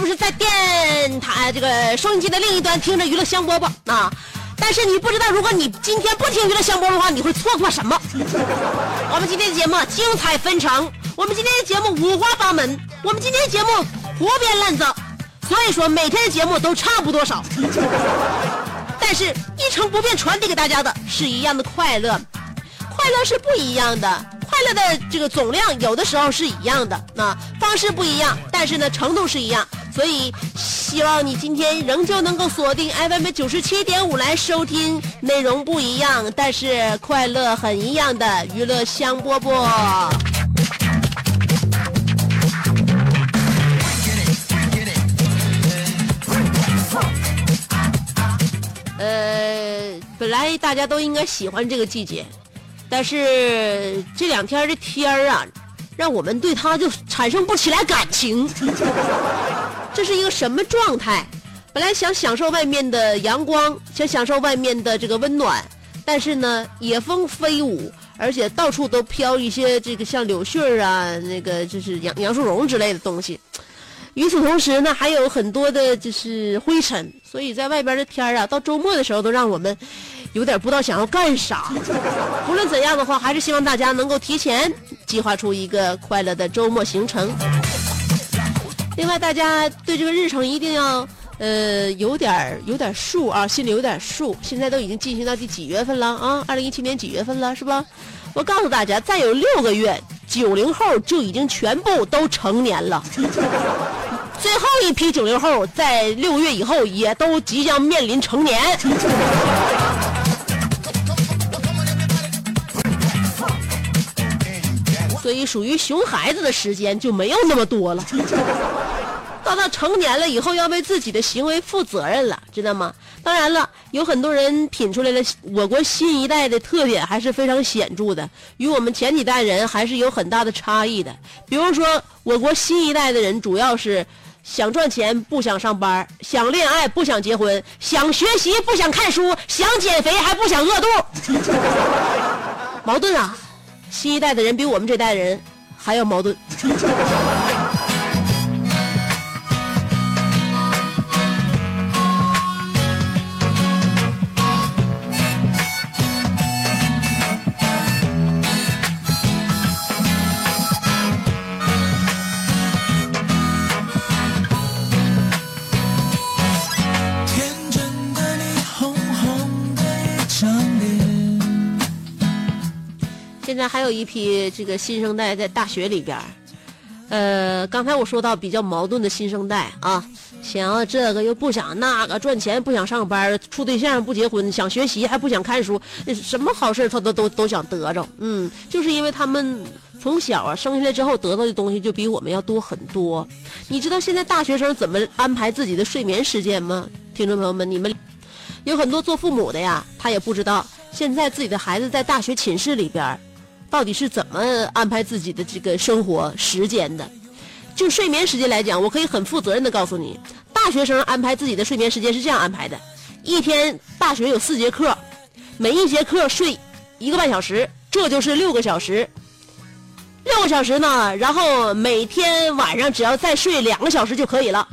是不是在电台这个收音机的另一端听着娱乐香饽饽啊？但是你不知道，如果你今天不听娱乐香饽饽的话，你会错过什么？我们今天的节目精彩纷呈，我们今天的节目五花八门，我们今天的节目胡编乱造，所以说每天的节目都差不多少。但是一成不变传递给大家的是一样的快乐，快乐是不一样的，快乐的这个总量有的时候是一样的，那方式不一样，但是呢程度是一样，所以希望你今天仍旧能够锁定 FM 九十七点五来收听，内容不一样，但是快乐很一样的娱乐香饽饽。呃，本来大家都应该喜欢这个季节，但是这两天的天儿啊，让我们对它就产生不起来感情。这是一个什么状态？本来想享受外面的阳光，想享受外面的这个温暖，但是呢，野风飞舞，而且到处都飘一些这个像柳絮儿啊，那个就是杨杨树绒之类的东西。与此同时呢，还有很多的就是灰尘，所以在外边的天啊，到周末的时候都让我们有点不知道想要干啥。无论怎样的话，还是希望大家能够提前计划出一个快乐的周末行程。另外，大家对这个日程一定要呃有点有点数啊，心里有点数。现在都已经进行到第几月份了啊？二零一七年几月份了，是吧？我告诉大家，再有六个月，九零后就已经全部都成年了。最后一批九零后在六个月以后也都即将面临成年。所以属于熊孩子的时间就没有那么多了。到到成年了以后，要为自己的行为负责任了，知道吗？当然了，有很多人品出来了，我国新一代的特点还是非常显著的，与我们前几代人还是有很大的差异的。比如说，我国新一代的人主要是想赚钱不想上班，想恋爱不想结婚，想学习不想看书，想减肥还不想饿肚。矛盾啊！新一代的人比我们这代人还要矛盾。在还有一批这个新生代在大学里边儿，呃，刚才我说到比较矛盾的新生代啊，想要这个又不想那个，赚钱不想上班，处对象不结婚，想学习还不想看书，什么好事他都都都想得着。嗯，就是因为他们从小啊生下来之后得到的东西就比我们要多很多。你知道现在大学生怎么安排自己的睡眠时间吗？听众朋友们，你们有很多做父母的呀，他也不知道现在自己的孩子在大学寝室里边到底是怎么安排自己的这个生活时间的。就睡眠时间来讲，我可以很负责任的告诉你，大学生安排自己的睡眠时间是这样安排的：一天大学有四节课，每一节课睡一个半小时，这就是六个小时。六个小时呢，然后每天晚上只要再睡两个小时就可以了。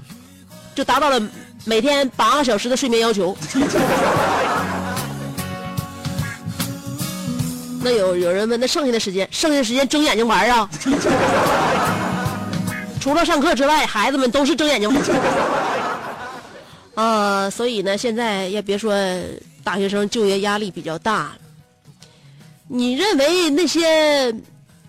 就达到了每天八个小时的睡眠要求。那有有人问，那剩下的时间，剩下的时间睁眼睛玩啊？除了上课之外，孩子们都是睁眼睛玩。啊，所以呢，现在也别说大学生就业压力比较大，你认为那些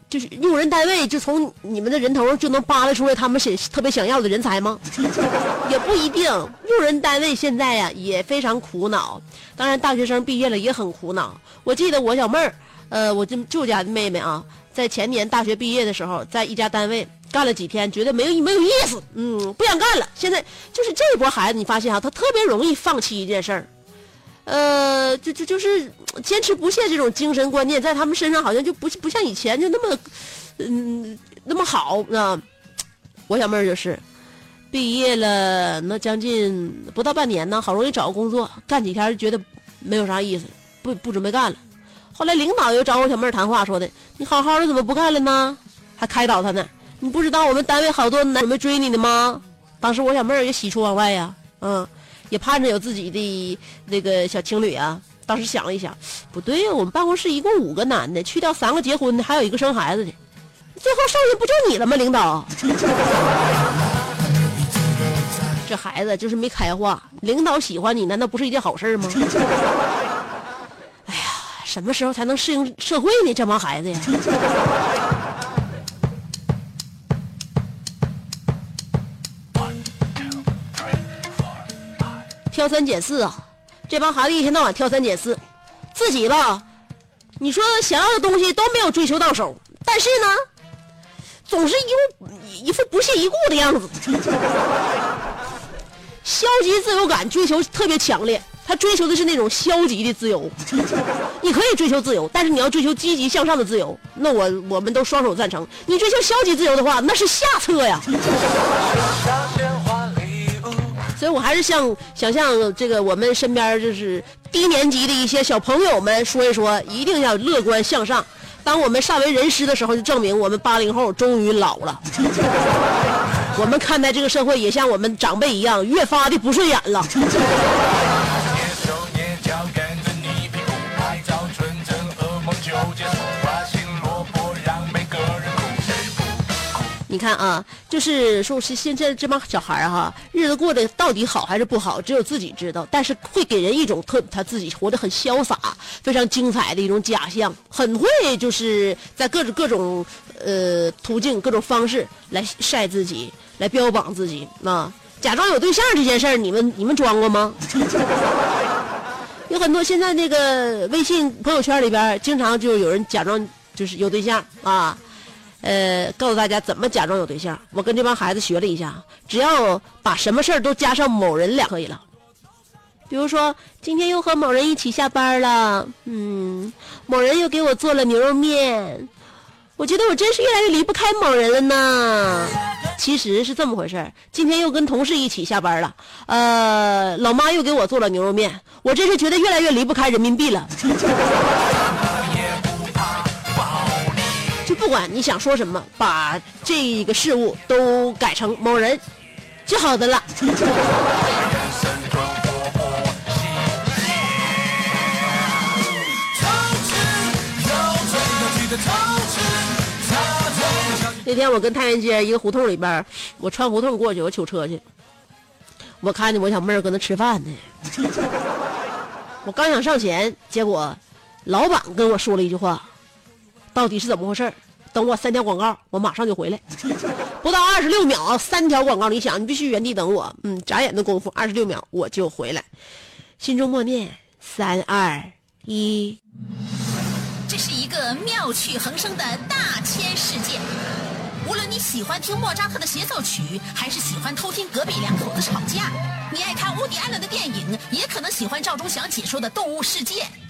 就是用人单位就从你们的人头就能扒拉出来他们想特别想要的人才吗？也不一定。用人单位现在呀也非常苦恼，当然大学生毕业了也很苦恼。我记得我小妹儿，呃，我舅舅家的妹妹啊，在前年大学毕业的时候，在一家单位干了几天，觉得没有没有意思，嗯，不想干了。现在就是这一波孩子，你发现啊，他特别容易放弃一件事儿。呃，就就就是坚持不懈这种精神观念，在他们身上好像就不不像以前就那么，嗯，那么好啊。我小妹儿就是，毕业了那将近不到半年呢，好容易找个工作，干几天觉得没有啥意思，不不准备干了。后来领导又找我小妹儿谈话，说的你好好的怎么不干了呢？还开导她呢。你不知道我们单位好多男准备追你的吗？当时我小妹儿也喜出望外呀，嗯。也盼着有自己的那个小情侣啊。当时想了一想，不对呀，我们办公室一共五个男的，去掉三个结婚的，还有一个生孩子的，最后剩下不就你了吗？领导，这孩子就是没开化。领导喜欢你，难道不是一件好事吗？哎呀，什么时候才能适应社会呢？这帮孩子呀！挑三拣四啊，这帮孩子一天到晚挑三拣四，自己吧，你说想要的东西都没有追求到手，但是呢，总是一副一副不屑一顾的样子，消极自由感追求特别强烈，他追求的是那种消极的自由。你可以追求自由，但是你要追求积极向上的自由，那我我们都双手赞成。你追求消极自由的话，那是下策呀。所以我还是向想向这个我们身边就是低年级的一些小朋友们说一说，一定要乐观向上。当我们善为人师的时候，就证明我们八零后终于老了。我们看待这个社会也像我们长辈一样，越发的不顺眼了。你看啊，就是说是现在这帮小孩儿哈，日子过得到底好还是不好，只有自己知道。但是会给人一种特他自己活得很潇洒、非常精彩的一种假象，很会就是在各种各种呃途径、各种方式来晒自己，来标榜自己啊。假装有对象这件事儿，你们你们装过吗？有很多现在那个微信朋友圈里边，经常就有人假装就是有对象啊。呃，告诉大家怎么假装有对象。我跟这帮孩子学了一下，只要把什么事儿都加上某人俩可以了。比如说，今天又和某人一起下班了，嗯，某人又给我做了牛肉面，我觉得我真是越来越离不开某人了呢。其实是这么回事儿，今天又跟同事一起下班了，呃，老妈又给我做了牛肉面，我真是觉得越来越离不开人民币了。不管你想说什么，把这个事物都改成某人就好的了。那天我跟太原街一个胡同里边，我穿胡同过去，我取车去，我看见我小妹儿搁那吃饭呢。我刚想上前，结果老板跟我说了一句话。到底是怎么回事等我三条广告，我马上就回来。不到二十六秒，三条广告，你想，你必须原地等我。嗯，眨眼的功夫，二十六秒我就回来。心中默念：三二一。这是一个妙趣横生的大千世界。无论你喜欢听莫扎特的协奏曲，还是喜欢偷听隔壁两口子吵架，你爱看乌迪·艾伦的电影，也可能喜欢赵忠祥解说的《动物世界》。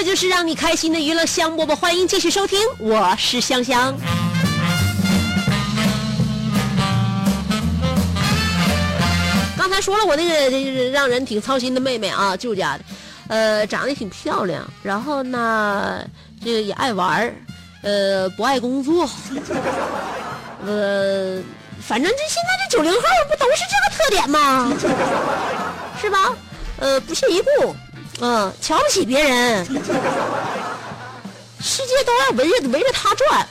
这就是让你开心的娱乐香饽饽，欢迎继续收听，我是香香。刚才说了，我那个这个让人挺操心的妹妹啊，舅家的，呃，长得挺漂亮，然后呢，这个也爱玩儿，呃，不爱工作，呃，反正这现在这九零后不都是这个特点吗？是吧？呃，不屑一顾，嗯、瞧不起别人，世界都要围着围着他转。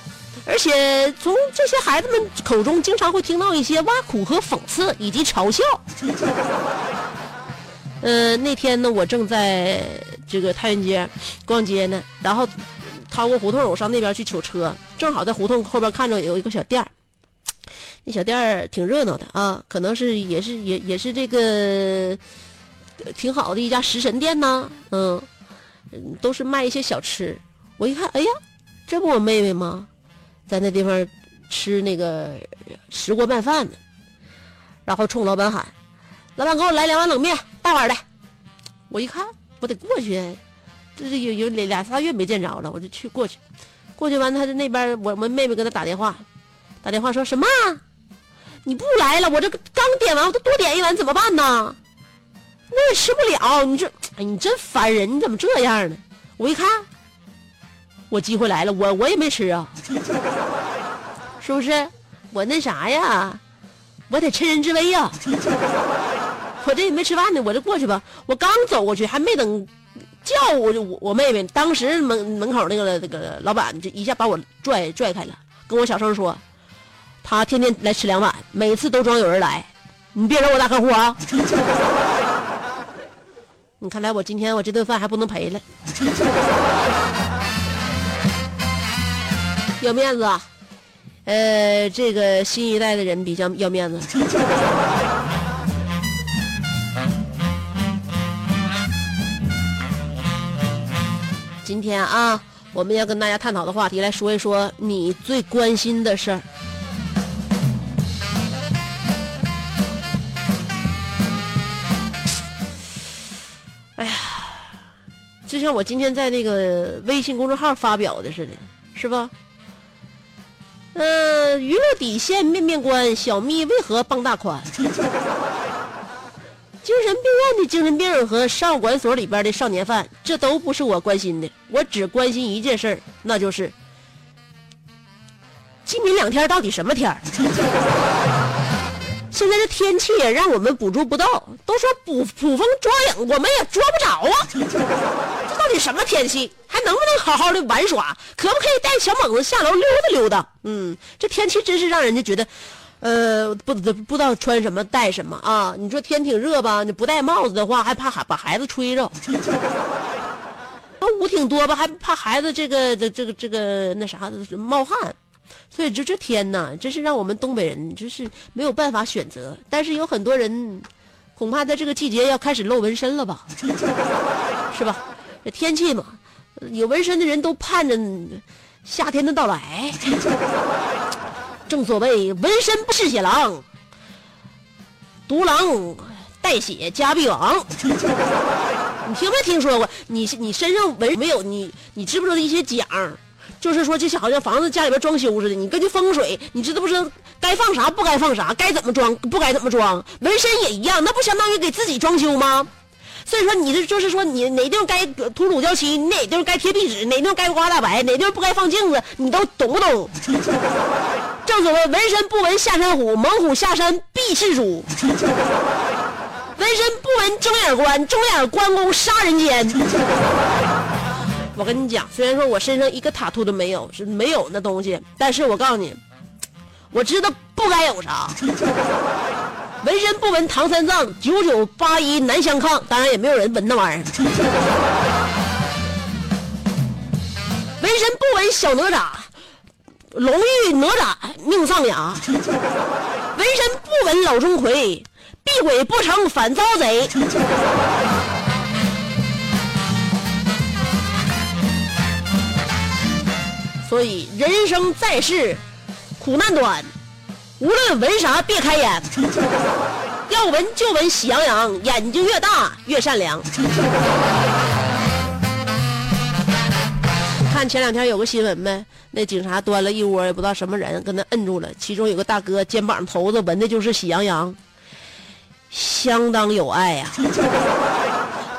而且从这些孩子们口中，经常会听到一些挖苦和讽刺，以及嘲笑。呃，那天呢，我正在这个太原街逛街呢，然后掏过胡同，我上那边去取车，正好在胡同后边看着有一个小店那小店挺热闹的啊，可能是也是也也是这个挺好的一家食神店呢，嗯，都是卖一些小吃。我一看，哎呀，这不我妹妹吗？在那地方吃那个石锅拌饭呢，然后冲老板喊：“老板，给我来两碗冷面，大碗的。”我一看，我得过去，这是有有两俩仨月没见着了，我就去过去。过去完，他在那边，我们妹妹给他打电话，打电话说什么？你不来了，我这刚点完，我都多点一碗，怎么办呢？我也吃不了，你这，哎，你真烦人，你怎么这样呢？我一看，我机会来了，我我也没吃啊，是不是？我那啥呀，我得趁人之危呀。我这也没吃饭呢，我就过去吧。我刚走过去，还没等叫我就我我妹妹，当时门门口那个那个老板就一下把我拽拽开了，跟我小声说，他天天来吃两碗，每次都装有人来，你别惹我大客户啊。你看来我今天我这顿饭还不能赔了。要面子啊，呃，这个新一代的人比较要面子。今天啊，我们要跟大家探讨的话题，来说一说你最关心的事儿。像我今天在那个微信公众号发表的似的，是吧？呃，娱乐底线面面观，小蜜为何傍大款？精神病院的精神病和少管所里边的少年犯，这都不是我关心的，我只关心一件事，那就是今明两天到底什么天儿？现在这天气也让我们捕捉不到，都说捕捕风捉影，我们也捉不着啊！这到底什么天气？还能不能好好的玩耍？可不可以带小猛子下楼溜达溜达？嗯，这天气真是让人家觉得。呃，不不不知道穿什么戴什么啊！你说天挺热吧，你不戴帽子的话，还怕孩把孩子吹着；那雾挺多吧，还怕孩子这个这这个这个那啥冒汗。所以就这天呐，真是让我们东北人就是没有办法选择。但是有很多人，恐怕在这个季节要开始露纹身了吧？是吧？这天气嘛，有纹身的人都盼着夏天的到来。正所谓纹身不是血狼，独狼带血加必亡。你听没听说过？你你身上纹没有？你你知不知道一些讲？就是说，就像好像房子家里边装修似的，你根据风水，你知道不知道该放啥不该放啥，该怎么装不该怎么装？纹身也一样，那不相当于给自己装修吗？所以说，你这就是说，你哪地方该涂乳胶漆，哪地方该贴壁纸，哪地方该刮大白，哪地方不该放镜子，你都懂不懂？正所谓纹身不纹下山虎，猛虎下山必是猪。纹身不纹睁眼关，睁眼关公杀人间。我跟你讲，虽然说我身上一个塔图都没有，是没有那东西，但是我告诉你，我知道不该有啥。纹身不纹唐三藏，九九八一难相抗。当然也没有人纹那玩意儿。纹身不纹小哪吒，龙遇哪吒命丧崖。纹身不纹老钟馗，避鬼不成反遭贼。所以人生在世，苦难短。无论闻啥，别开眼，要闻就闻喜羊羊，眼睛越大越善良。看前两天有个新闻没？那警察端了一窝也不知道什么人，跟他摁住了。其中有个大哥肩膀头子纹的就是喜羊羊，相当有爱呀、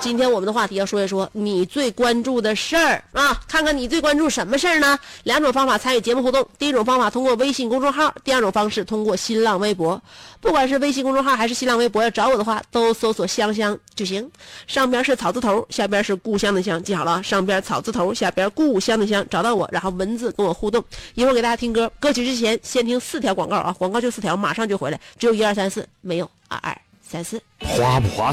今天我们的话题要说一说你最关注的事儿啊，看看你最关注什么事儿呢？两种方法参与节目互动，第一种方法通过微信公众号，第二种方式通过新浪微博。不管是微信公众号还是新浪微博，要找我的话都搜索“香香”就行。上边是草字头，下边是故乡的乡，记好了，上边草字头，下边故乡的乡，找到我，然后文字跟我互动。一会儿给大家听歌，歌曲之前先听四条广告啊，广告就四条，马上就回来，只有一二三四，没有二二三四。花不花？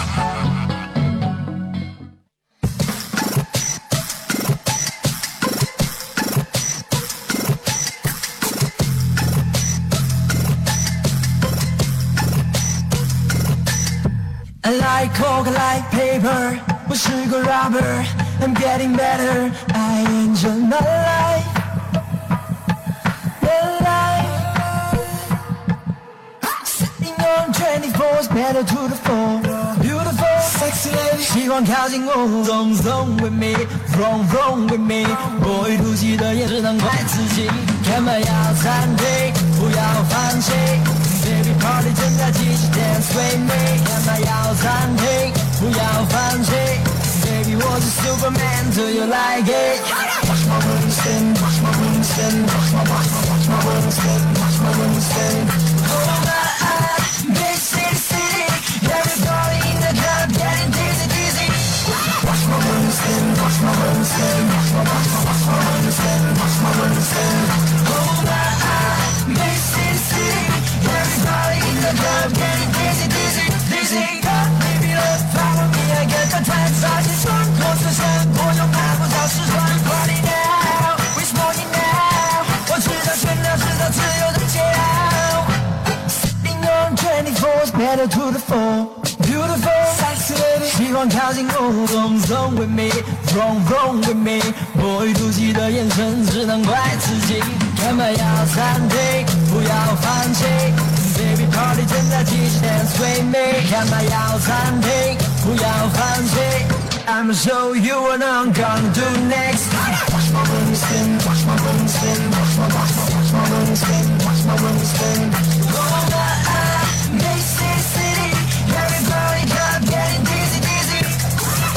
I like coke, I like paper. 我是个 robber, I'm getting better. I enjoy my life, my life. Sitting on 24's better to the floor. Beautiful, sexy lady. 喜欢靠近我，Zone zone with me, roam roam with me. 我与突袭的眼只能怪自己。干嘛要暂停？不要放弃。 Baby party 正在继续，Dance with me。干嘛要暂停？不要放弃。Baby 我是 Superman，Do you like it? Watch my moon spin, watch my moon spin, watch my watch my watch my moon spin, watch my moon spin. Oh my, big city city, everybody in the club getting dizzy dizzy. Watch my moon spin, watch my moon Dizzy dizzy. Come, baby, let's follow me, I get the time. 杀进穿过自身，我用那不找时段。Party now, wish morning now，我知道炫耀是他自由的解药。Sitting on 24's better to the floor. Beautiful, sexy lady，喜欢靠近我，Zone zone with me, roam roam with me。我与妒忌的眼神，只能怪自己。干嘛要暂停？不要放弃。Baby party 正在继续，Dance with me。干嘛要暂停？不要放弃。I'ma show you what I'm gonna do next. Watch my room spin, watch my room spin, watch my watch my watch my room spin, watch my room spin. Oh my, big city city, everybody club getting dizzy dizzy.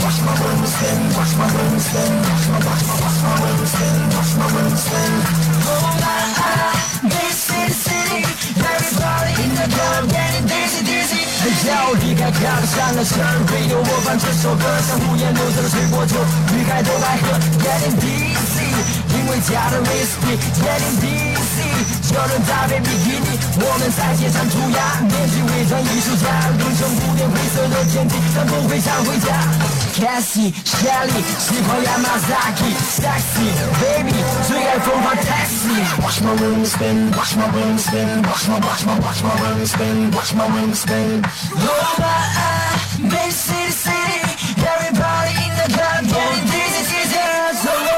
Watch my room spin, watch my room spin, watch my watch my watch my room spin, watch my room spin. 要离开 club 上了车，radio 播放这首歌，像五颜六色的水果酒，离开都来喝，getting dizzy，因为加了 whisky，getting dizzy，有人搭配比基尼，我们在街上涂鸦，面具伪装艺术家，凌晨五点灰色的天气，但不会想回家。Cassie、Shelly 喜欢 Yamazaki、my room spin, watch my room spin, watch my watch my watch my room spin, watch my room spin. My, big city city, everybody in the club getting dizzy dizzy.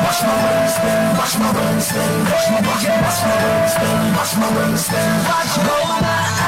Watch my room spin, watch my room spin, watch my watch my watch my room spin, watch my room spin. Watch oh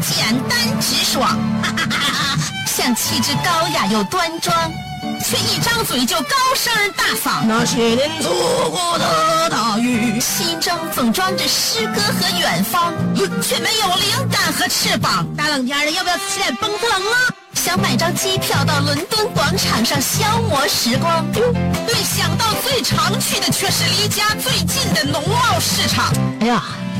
简单直爽，哈哈哈哈像气质高雅又端庄，却一张嘴就高声大嗓。那些年错过的大雨，心中总装着诗歌和远方，却没有灵感和翅膀。大冷天的，要不要起来蹦特冷啊？想买张机票到伦敦广场上消磨时光，没想到最常去的却是离家最近的农贸市场。哎呀，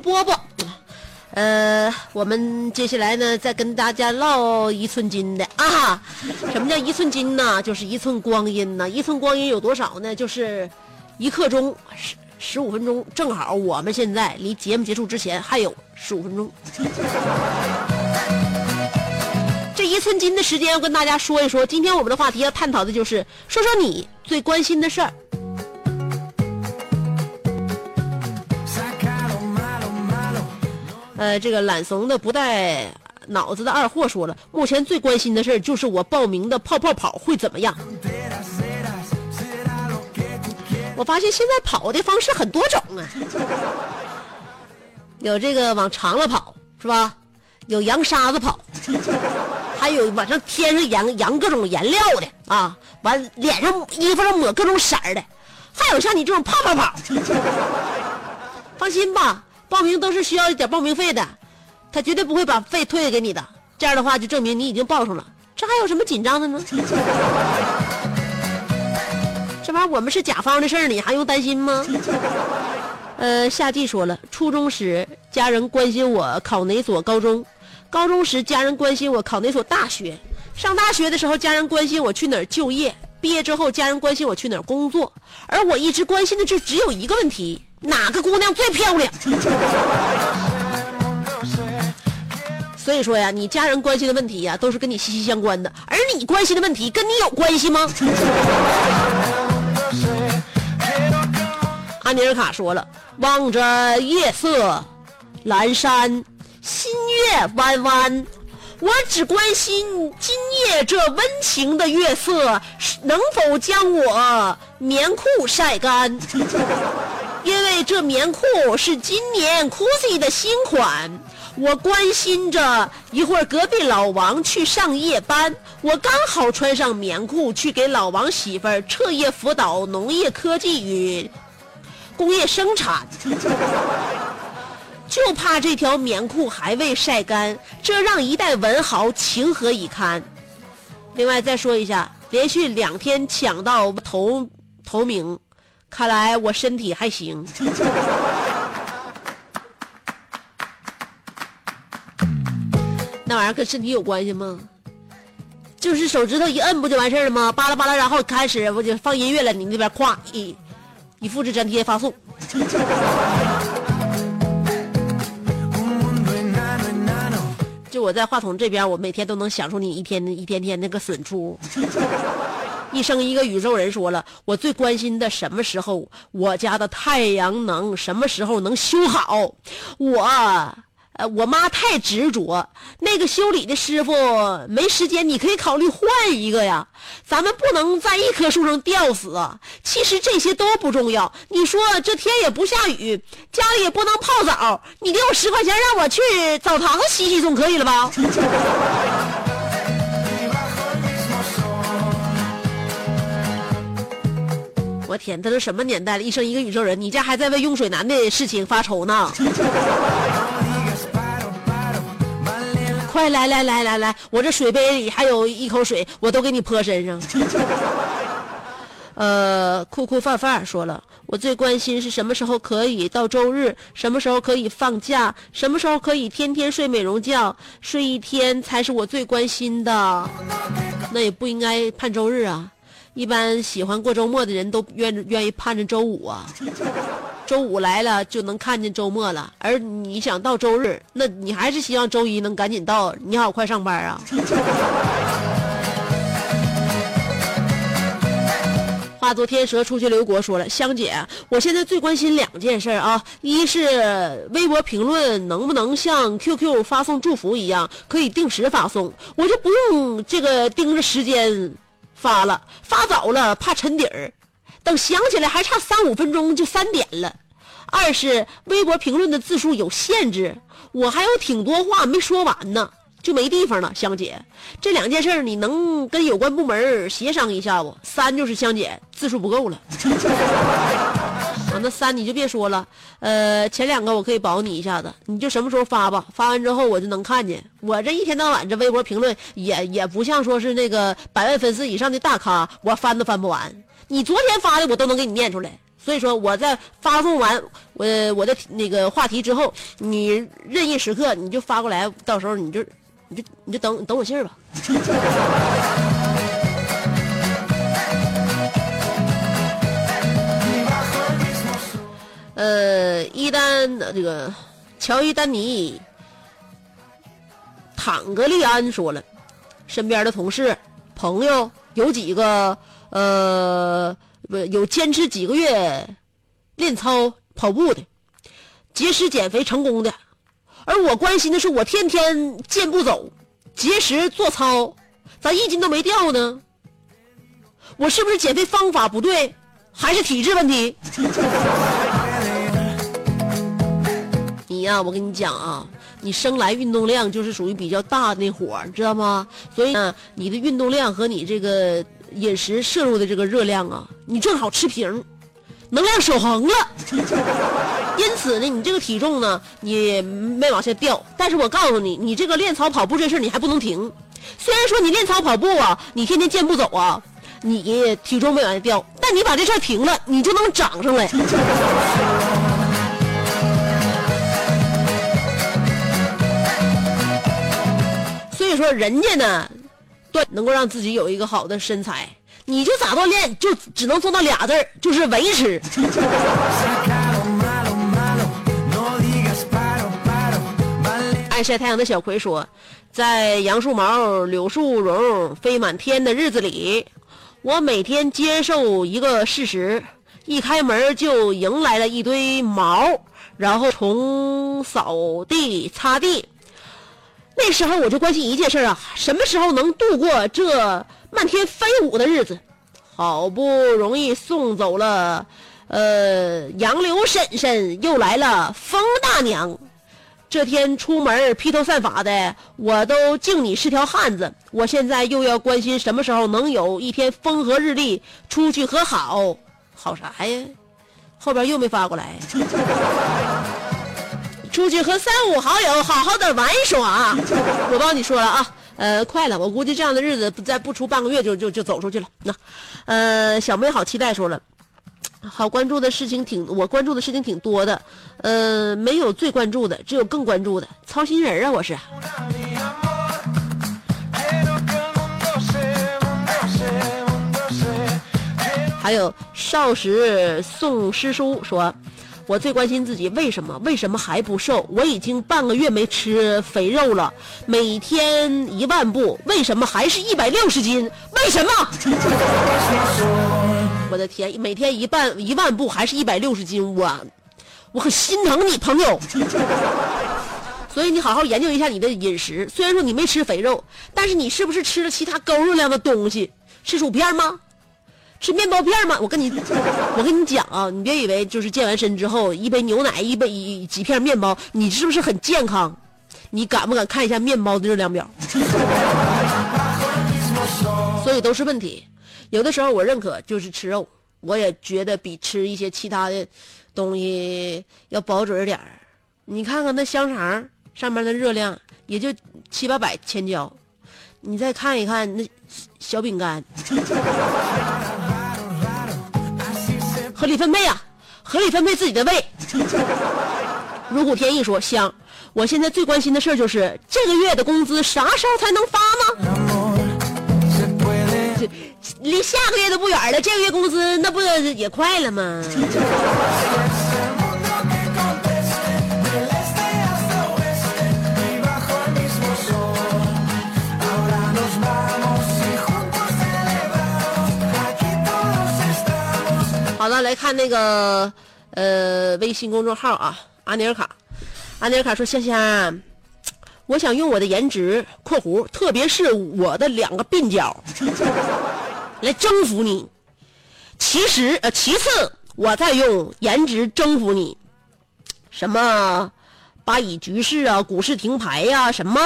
波波。呃，我们接下来呢，再跟大家唠一寸金的啊。什么叫一寸金呢？就是一寸光阴呢。一寸光阴有多少呢？就是一刻钟，十十五分钟，正好我们现在离节目结束之前还有十五分钟。这一寸金的时间，要跟大家说一说。今天我们的话题要探讨的就是，说说你最关心的事儿。呃，这个懒怂的不带脑子的二货说了，目前最关心的事就是我报名的泡泡跑会怎么样。我发现现在跑的方式很多种啊，有这个往长了跑是吧？有扬沙子跑，还有往上天上扬扬各种颜料的啊，完脸上衣服上抹各种色儿的，还有像你这种泡泡跑。放心吧，报名都是需要一点报名费的，他绝对不会把费退给你的。这样的话就证明你已经报上了，这还有什么紧张的呢？这玩意儿我们是甲方的事儿，你还用担心吗？呃，夏季说了，初中时家人关心我考哪所高中，高中时家人关心我考哪所大学，上大学的时候家人关心我去哪儿就业，毕业之后家人关心我去哪儿工作，而我一直关心的就只有一个问题：哪个姑娘最漂亮？所以说呀，你家人关心的问题呀，都是跟你息息相关的，而你关心的问题跟你有关系吗？安尼尔卡说了，望着夜色阑珊，新月弯弯，我只关心今夜这温情的月色能否将我棉裤晒干。因为这棉裤是今年 GUCCI 的新款，我关心着一会儿隔壁老王去上夜班，我刚好穿上棉裤去给老王媳妇儿彻夜辅导农业科技与工业生产，就怕这条棉裤还未晒干，这让一代文豪情何以堪？另外再说一下，连续两天抢到头头名。看来我身体还行。那玩意儿跟身体有关系吗？就是手指头一摁不就完事儿了吗？巴拉巴拉，然后开始我就放音乐了，你那边咵一一复制粘贴发送。就我在话筒这边，我每天都能享受你一天一天天那个损出。一生一个宇宙人说了，我最关心的什么时候我家的太阳能什么时候能修好？我，呃，我妈太执着，那个修理的师傅没时间，你可以考虑换一个呀。咱们不能在一棵树上吊死！其实这些都不重要。你说这天也不下雨，家里也不能泡澡，你给我十块钱让我去澡堂子洗洗总可以了吧？天，这都什么年代了？一生一个宇宙人，你家还在为用水难的事情发愁呢？快来来来来来，我这水杯里还有一口水，我都给你泼身上。呃，酷酷范范说了，我最关心是什么时候可以到周日，什么时候可以放假，什么时候可以天天睡美容觉，睡一天才是我最关心的。那也不应该盼周日啊，一般喜欢过周末的人都愿愿意盼着周五啊。周五来了就能看见周末了，而你想到周日，那你还是希望周一能赶紧到，你好快上班啊。化作天蛇出去刘国说了，香姐，我现在最关心两件事啊，一是微博评论能不能像 QQ 发送祝福一样，可以定时发送，我就不用这个盯着时间发了，发早了怕沉底儿，等想起来还差三五分钟就三点了。二是微博评论的字数有限制，我还有挺多话没说完呢。就没地方了，香姐，这两件事你能跟有关部门协商一下不？三就是香姐字数不够了，那三你就别说了，呃，前两个我可以保你一下子，你就什么时候发吧，发完之后我就能看见。我这一天到晚这微博评论也也不像说是那个百万粉丝以上的大咖，我翻都翻不完。你昨天发的我都能给你念出来，所以说我在发送完我我的那个话题之后，你任意时刻你就发过来，到时候你就。你就你就等等我信儿吧。呃，伊丹这个乔伊丹尼坦格利安说了，身边的同事朋友有几个呃有坚持几个月练操跑步的，节食减肥成功的。而我关心的是，我天天健步走、节食做操，咋一斤都没掉呢？我是不是减肥方法不对，还是体质问题？你呀，我跟你讲啊，你生来运动量就是属于比较大的那伙儿知道吗？所以呢，你的运动量和你这个饮食摄入的这个热量啊，你正好持平。能量守恒了，因此呢，你这个体重呢，你没往下掉。但是我告诉你，你这个练操跑步这事儿你还不能停。虽然说你练操跑步啊，你天天健步走啊，你体重没往下掉，但你把这事儿停了，你就能长上来。说，人家呢，锻能够让自己有一个好的身材。你就咋锻炼，就只能做到俩字儿，就是维持。爱晒太阳的小葵说，在杨树毛、柳树荣飞满天的日子里，我每天接受一个事实：一开门就迎来了一堆毛，然后从扫地、擦地。那时候我就关心一件事啊，什么时候能度过这？漫天飞舞的日子，好不容易送走了，呃，杨柳婶婶，又来了风大娘。这天出门披头散发的，我都敬你是条汉子。我现在又要关心什么时候能有一天风和日丽，出去和好，好啥呀？后边又没发过来。出去和三五好友好好的玩耍。我帮你说了啊。呃，快了，我估计这样的日子再不出半个月就就就走出去了。那，呃，小妹好期待说了，好关注的事情挺，我关注的事情挺多的，呃，没有最关注的，只有更关注的，操心人啊，我是。还有少时送诗书说。我最关心自己为什么？为什么还不瘦？我已经半个月没吃肥肉了，每天一万步，为什么还是一百六十斤？为什么？我的天，每天一半一万步还是一百六十斤，我我很心疼你朋友。所以你好好研究一下你的饮食。虽然说你没吃肥肉，但是你是不是吃了其他高热量的东西？吃薯片吗？吃面包片吗？我跟你，我跟你讲啊，你别以为就是健完身之后一杯牛奶，一杯一几片面包，你是不是很健康？你敢不敢看一下面包的热量表？所以都是问题。有的时候我认可就是吃肉，我也觉得比吃一些其他的东西要保准点儿。你看看那香肠，上面的热量也就七八百千焦。你再看一看那小饼干，合理分配啊，合理分配自己的胃。如虎添翼说香，我现在最关心的事儿就是这个月的工资啥时候才能发吗？这离下个月都不远了，这个月工资那不也快了吗？来看那个呃微信公众号啊，阿尼尔卡，阿尼尔卡说香香，我想用我的颜值（括弧），特别是我的两个鬓角，来征服你。其实呃，其次我在用颜值征服你，什么？巴以局势啊、股市停牌呀、什么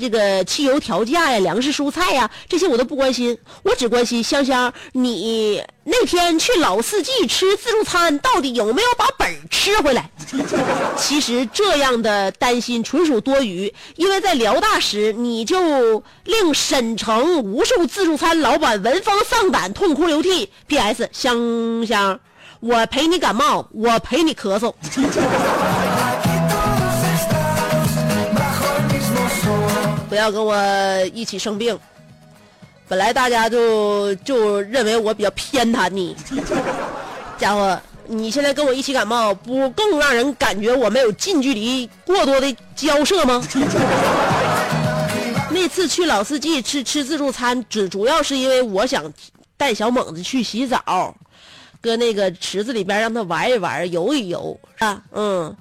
这个汽油调价呀、粮食蔬菜呀，这些我都不关心，我只关心香香你那天去老四季吃自助餐，到底有没有把本吃回来？其实这样的担心纯属多余，因为在辽大时你就令沈城无数自助餐老板闻风丧胆、痛哭流涕。P.S. 香香，我陪你感冒，我陪你咳嗽。不要跟我一起生病。本来大家就就认为我比较偏袒你，家伙，你现在跟我一起感冒，不更让人感觉我们有近距离过多的交涉吗？那次去老四季吃吃自助餐，主主要是因为我想带小猛子去洗澡，搁那个池子里边让他玩一玩、游一游啊，嗯。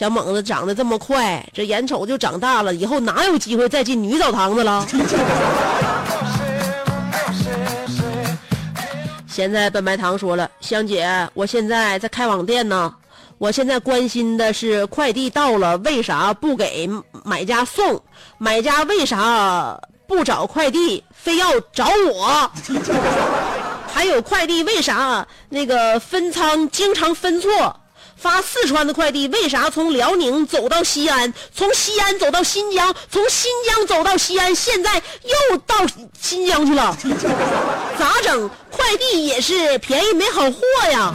小猛子长得这么快，这眼瞅就长大了，以后哪有机会再进女澡堂子了？现在笨白糖说了，香姐，我现在在开网店呢，我现在关心的是快递到了为啥不给买家送？买家为啥不找快递，非要找我？还有快递为啥那个分仓经常分错？发四川的快递为啥从辽宁走到西安，从西安走到新疆，从新疆走到西安，现在又到新疆去了？咋整？快递也是便宜没好货呀！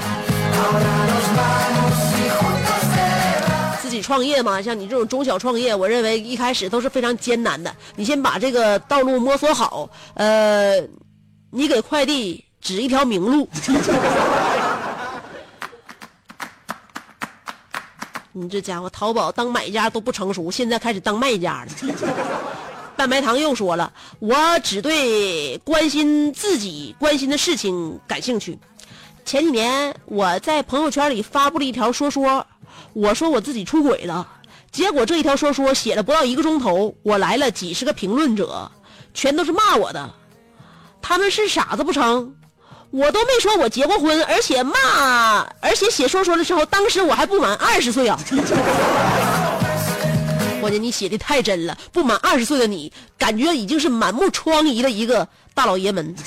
自己创业嘛，像你这种中小创业，我认为一开始都是非常艰难的。你先把这个道路摸索好，呃，你给快递指一条明路。你这家伙，淘宝当买家都不成熟，现在开始当卖家了。半白糖又说了，我只对关心自己关心的事情感兴趣。前几年我在朋友圈里发布了一条说说，我说我自己出轨了，结果这一条说说写了不到一个钟头，我来了几十个评论者，全都是骂我的。他们是傻子不成？我都没说我结过婚，而且骂，而且写说说的时候，当时我还不满二十岁啊！关键你写的太真了，不满二十岁的你，感觉已经是满目疮痍的一个大老爷们。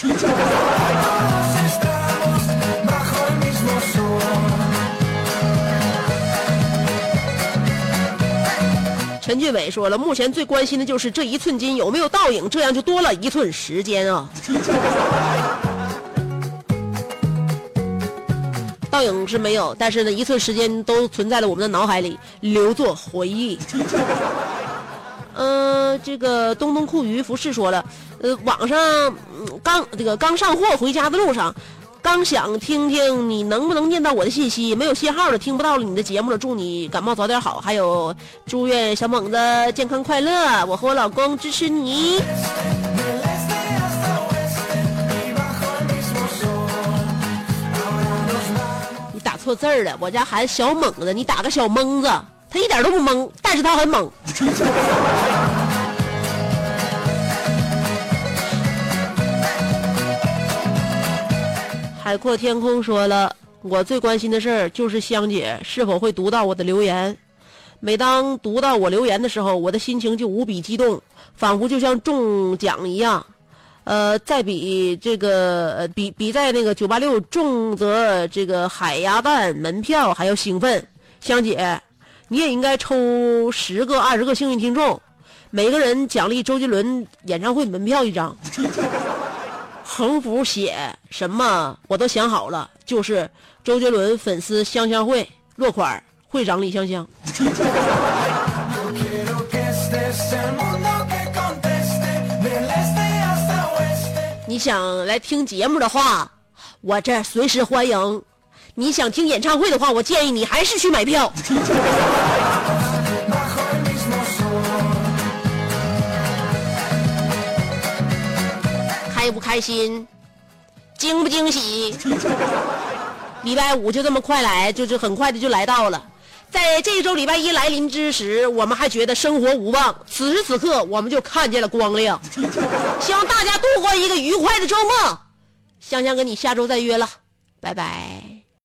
陈俊伟说了，目前最关心的就是这一寸金有没有倒影，这样就多了一寸时间啊。倒影是没有，但是呢，一寸时间都存在了我们的脑海里，留作回忆。嗯，这个东东酷鱼服饰说了，呃，网上刚这个刚上货回家的路上，刚想听听你能不能念到我的信息，没有信号了，听不到了你的节目了。祝你感冒早点好，还有祝愿小猛子健康快乐，我和我老公支持你。错字儿了，我家孩子小猛子，你打个小蒙子，他一点都不懵，但是他很猛。海阔天空说了，我最关心的事儿就是香姐是否会读到我的留言。每当读到我留言的时候，我的心情就无比激动，仿佛就像中奖一样。呃，再比这个，比比在那个九八六中得这个海鸭蛋门票还要兴奋。香姐，你也应该抽十个、二十个幸运听众，每个人奖励周杰伦演唱会门票一张。横幅写什么我都想好了，就是周杰伦粉丝香香会，落款会长李香香。你想来听节目的话，我这随时欢迎；你想听演唱会的话，我建议你还是去买票。开不开心，惊不惊喜？礼拜五就这么快来，就是很快的就来到了。在这周礼拜一来临之时，我们还觉得生活无望。此时此刻，我们就看见了光亮。希望大家度过一个愉快的周末。香香跟你下周再约了，拜拜。